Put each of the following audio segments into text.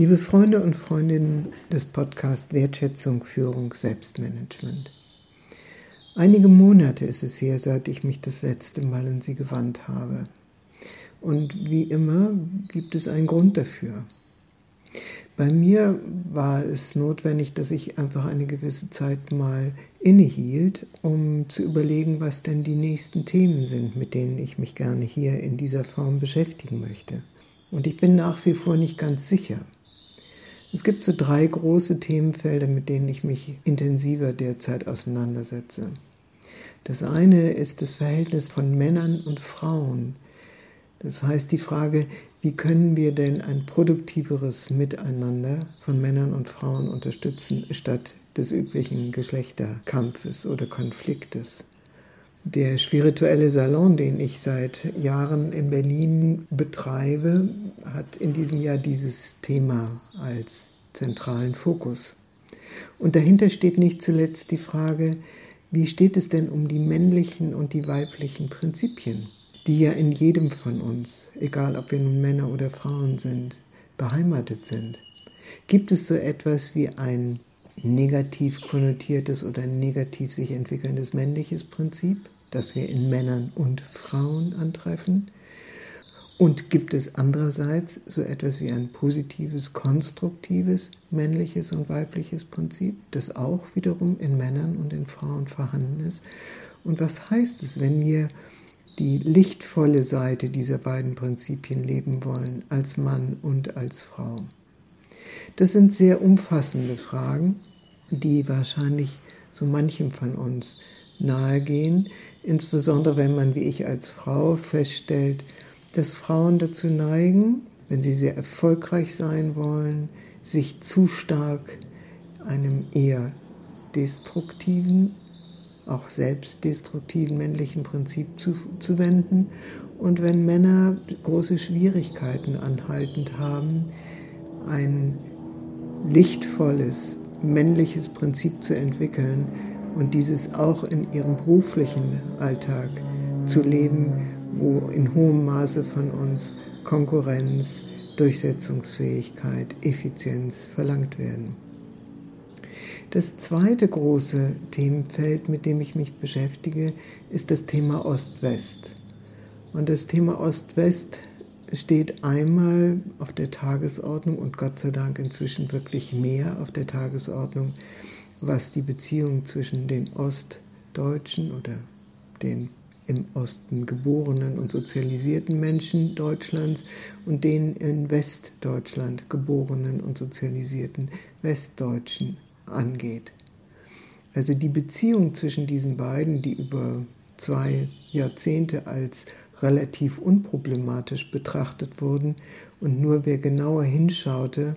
Liebe Freunde und Freundinnen des Podcasts Wertschätzung, Führung, Selbstmanagement. Einige Monate ist es her, seit ich mich das letzte Mal an Sie gewandt habe. Und wie immer gibt es einen Grund dafür. Bei mir war es notwendig, dass ich einfach eine gewisse Zeit mal innehielt, um zu überlegen, was denn die nächsten Themen sind, mit denen ich mich gerne hier in dieser Form beschäftigen möchte. Und ich bin nach wie vor nicht ganz sicher. Es gibt so drei große Themenfelder, mit denen ich mich intensiver derzeit auseinandersetze. Das eine ist das Verhältnis von Männern und Frauen. Das heißt die Frage, wie können wir denn ein produktiveres Miteinander von Männern und Frauen unterstützen, statt des üblichen Geschlechterkampfes oder Konfliktes. Der spirituelle Salon, den ich seit Jahren in Berlin betreibe, hat in diesem Jahr dieses Thema als zentralen Fokus. Und dahinter steht nicht zuletzt die Frage, wie steht es denn um die männlichen und die weiblichen Prinzipien, die ja in jedem von uns, egal ob wir nun Männer oder Frauen sind, beheimatet sind? Gibt es so etwas wie ein negativ konnotiertes oder negativ sich entwickelndes männliches Prinzip, das wir in Männern und Frauen antreffen? Und gibt es andererseits so etwas wie ein positives, konstruktives männliches und weibliches Prinzip, das auch wiederum in Männern und in Frauen vorhanden ist? Und was heißt es, wenn wir die lichtvolle Seite dieser beiden Prinzipien leben wollen, als Mann und als Frau? Das sind sehr umfassende Fragen, die wahrscheinlich so manchem von uns nahegehen, insbesondere wenn man wie ich als Frau feststellt, dass Frauen dazu neigen, wenn sie sehr erfolgreich sein wollen, sich zu stark einem eher destruktiven, auch selbstdestruktiven männlichen Prinzip zu, zu wenden. Und wenn Männer große Schwierigkeiten anhaltend haben, ein lichtvolles, männliches Prinzip zu entwickeln und dieses auch in ihrem beruflichen Alltag zu leben, wo in hohem Maße von uns Konkurrenz, Durchsetzungsfähigkeit, Effizienz verlangt werden. Das zweite große Themenfeld, mit dem ich mich beschäftige, ist das Thema Ost-West. Und das Thema Ost-West steht einmal auf der Tagesordnung und Gott sei Dank inzwischen wirklich mehr auf der Tagesordnung, was die Beziehung zwischen den Ostdeutschen oder den im Osten geborenen und sozialisierten Menschen Deutschlands und den in Westdeutschland geborenen und sozialisierten Westdeutschen angeht. Also die Beziehung zwischen diesen beiden, die über zwei Jahrzehnte als relativ unproblematisch betrachtet wurden und nur wer genauer hinschaute,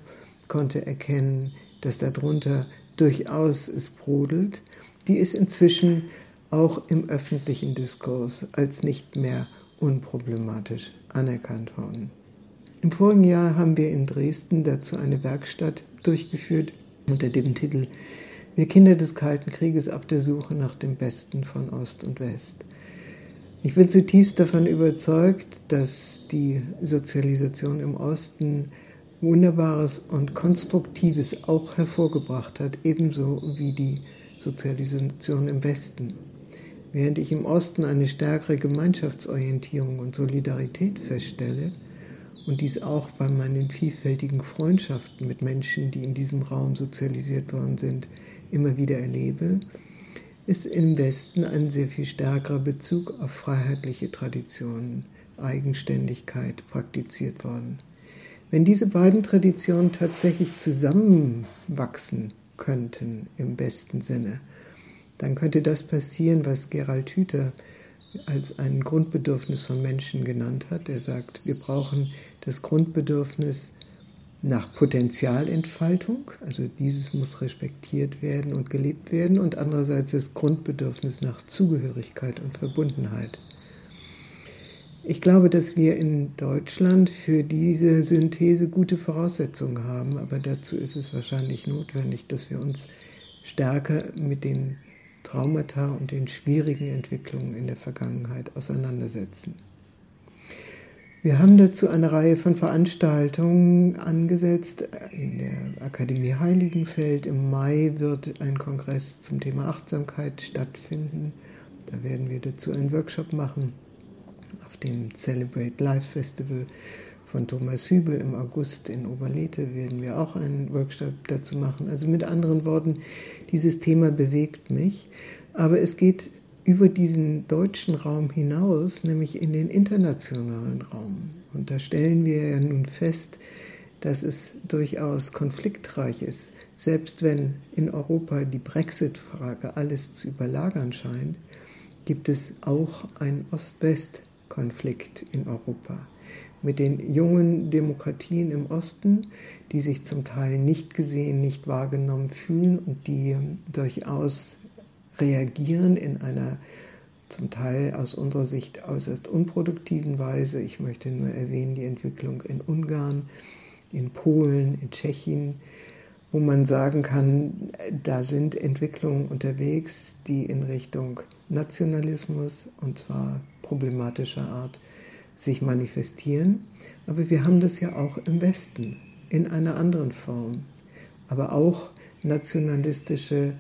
konnte erkennen, dass darunter durchaus es brodelt, die ist inzwischen auch im öffentlichen Diskurs als nicht mehr unproblematisch anerkannt worden. Im vorigen Jahr haben wir in Dresden dazu eine Werkstatt durchgeführt unter dem Titel Wir Kinder des Kalten Krieges auf der Suche nach dem Besten von Ost und West. Ich bin zutiefst davon überzeugt, dass die Sozialisation im Osten Wunderbares und Konstruktives auch hervorgebracht hat, ebenso wie die Sozialisation im Westen. Während ich im Osten eine stärkere Gemeinschaftsorientierung und Solidarität feststelle und dies auch bei meinen vielfältigen Freundschaften mit Menschen, die in diesem Raum sozialisiert worden sind, immer wieder erlebe, ist im Westen ein sehr viel stärkerer Bezug auf freiheitliche Traditionen, Eigenständigkeit praktiziert worden. Wenn diese beiden Traditionen tatsächlich zusammenwachsen könnten im besten Sinne, dann könnte das passieren, was Gerald Hüther als ein Grundbedürfnis von Menschen genannt hat. Er sagt, wir brauchen das Grundbedürfnis nach Potenzialentfaltung, also dieses muss respektiert werden und gelebt werden, und andererseits das Grundbedürfnis nach Zugehörigkeit und Verbundenheit. Ich glaube, dass wir in Deutschland für diese Synthese gute Voraussetzungen haben, aber dazu ist es wahrscheinlich notwendig, dass wir uns stärker mit den Traumata und den schwierigen Entwicklungen in der Vergangenheit auseinandersetzen. Wir haben dazu eine Reihe von Veranstaltungen angesetzt. In der Akademie Heiligenfeld im Mai wird ein Kongress zum Thema Achtsamkeit stattfinden. Da werden wir dazu einen Workshop machen. Auf dem Celebrate Life Festival von Thomas Hübel im August in Oberlethe werden wir auch einen Workshop dazu machen. Also mit anderen Worten, dieses Thema bewegt mich. Aber es geht über diesen deutschen Raum hinaus, nämlich in den internationalen Raum. Und da stellen wir ja nun fest, dass es durchaus konfliktreich ist. Selbst wenn in Europa die Brexit-Frage alles zu überlagern scheint, gibt es auch einen Ost-West-Konflikt in Europa mit den jungen Demokratien im Osten, die sich zum Teil nicht gesehen, nicht wahrgenommen fühlen und die durchaus reagieren in einer zum Teil aus unserer Sicht äußerst unproduktiven Weise. Ich möchte nur erwähnen die Entwicklung in Ungarn, in Polen, in Tschechien, wo man sagen kann, da sind Entwicklungen unterwegs, die in Richtung Nationalismus und zwar problematischer Art sich manifestieren. Aber wir haben das ja auch im Westen in einer anderen Form. Aber auch nationalistische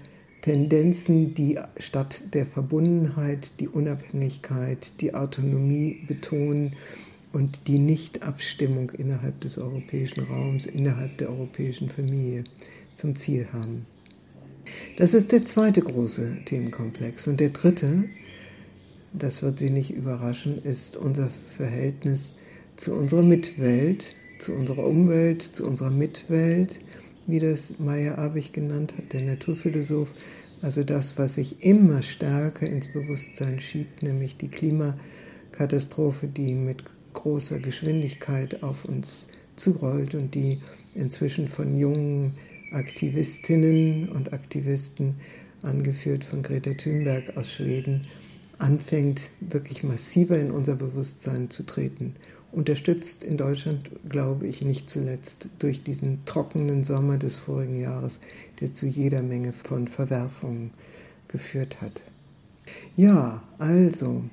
Tendenzen, die statt der Verbundenheit die Unabhängigkeit, die Autonomie betonen und die Nichtabstimmung innerhalb des europäischen Raums, innerhalb der europäischen Familie zum Ziel haben. Das ist der zweite große Themenkomplex. Und der dritte, das wird Sie nicht überraschen, ist unser Verhältnis zu unserer Mitwelt, zu unserer Umwelt, zu unserer Mitwelt wie das Meyer Abich genannt hat, der Naturphilosoph, also das, was sich immer stärker ins Bewusstsein schiebt, nämlich die Klimakatastrophe, die mit großer Geschwindigkeit auf uns zurollt und die inzwischen von jungen Aktivistinnen und Aktivisten, angeführt von Greta Thunberg aus Schweden, anfängt wirklich massiver in unser Bewusstsein zu treten unterstützt in Deutschland, glaube ich, nicht zuletzt durch diesen trockenen Sommer des vorigen Jahres, der zu jeder Menge von Verwerfungen geführt hat. Ja, also,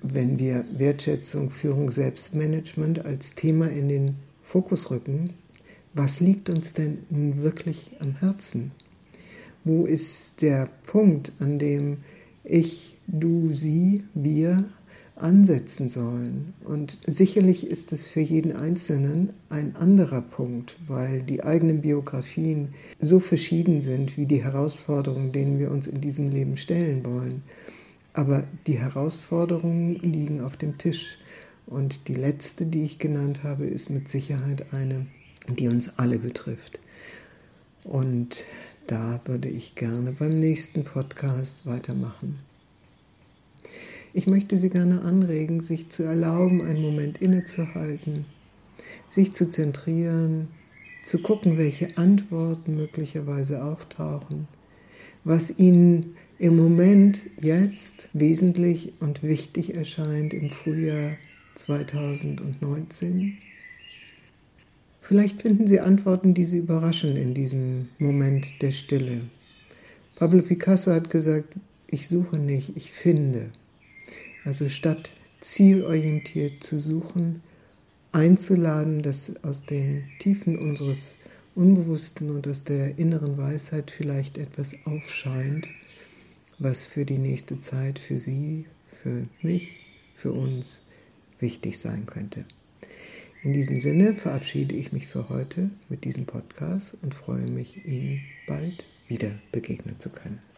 wenn wir Wertschätzung, Führung, Selbstmanagement als Thema in den Fokus rücken, was liegt uns denn nun wirklich am Herzen? Wo ist der Punkt, an dem ich, du, sie, wir ansetzen sollen. Und sicherlich ist es für jeden Einzelnen ein anderer Punkt, weil die eigenen Biografien so verschieden sind wie die Herausforderungen, denen wir uns in diesem Leben stellen wollen. Aber die Herausforderungen liegen auf dem Tisch. Und die letzte, die ich genannt habe, ist mit Sicherheit eine, die uns alle betrifft. Und da würde ich gerne beim nächsten Podcast weitermachen. Ich möchte Sie gerne anregen, sich zu erlauben, einen Moment innezuhalten, sich zu zentrieren, zu gucken, welche Antworten möglicherweise auftauchen, was Ihnen im Moment jetzt wesentlich und wichtig erscheint im Frühjahr 2019. Vielleicht finden Sie Antworten, die Sie überraschen in diesem Moment der Stille. Pablo Picasso hat gesagt, ich suche nicht, ich finde. Also statt zielorientiert zu suchen, einzuladen, dass aus den Tiefen unseres Unbewussten und aus der inneren Weisheit vielleicht etwas aufscheint, was für die nächste Zeit für Sie, für mich, für uns wichtig sein könnte. In diesem Sinne verabschiede ich mich für heute mit diesem Podcast und freue mich, Ihnen bald wieder begegnen zu können.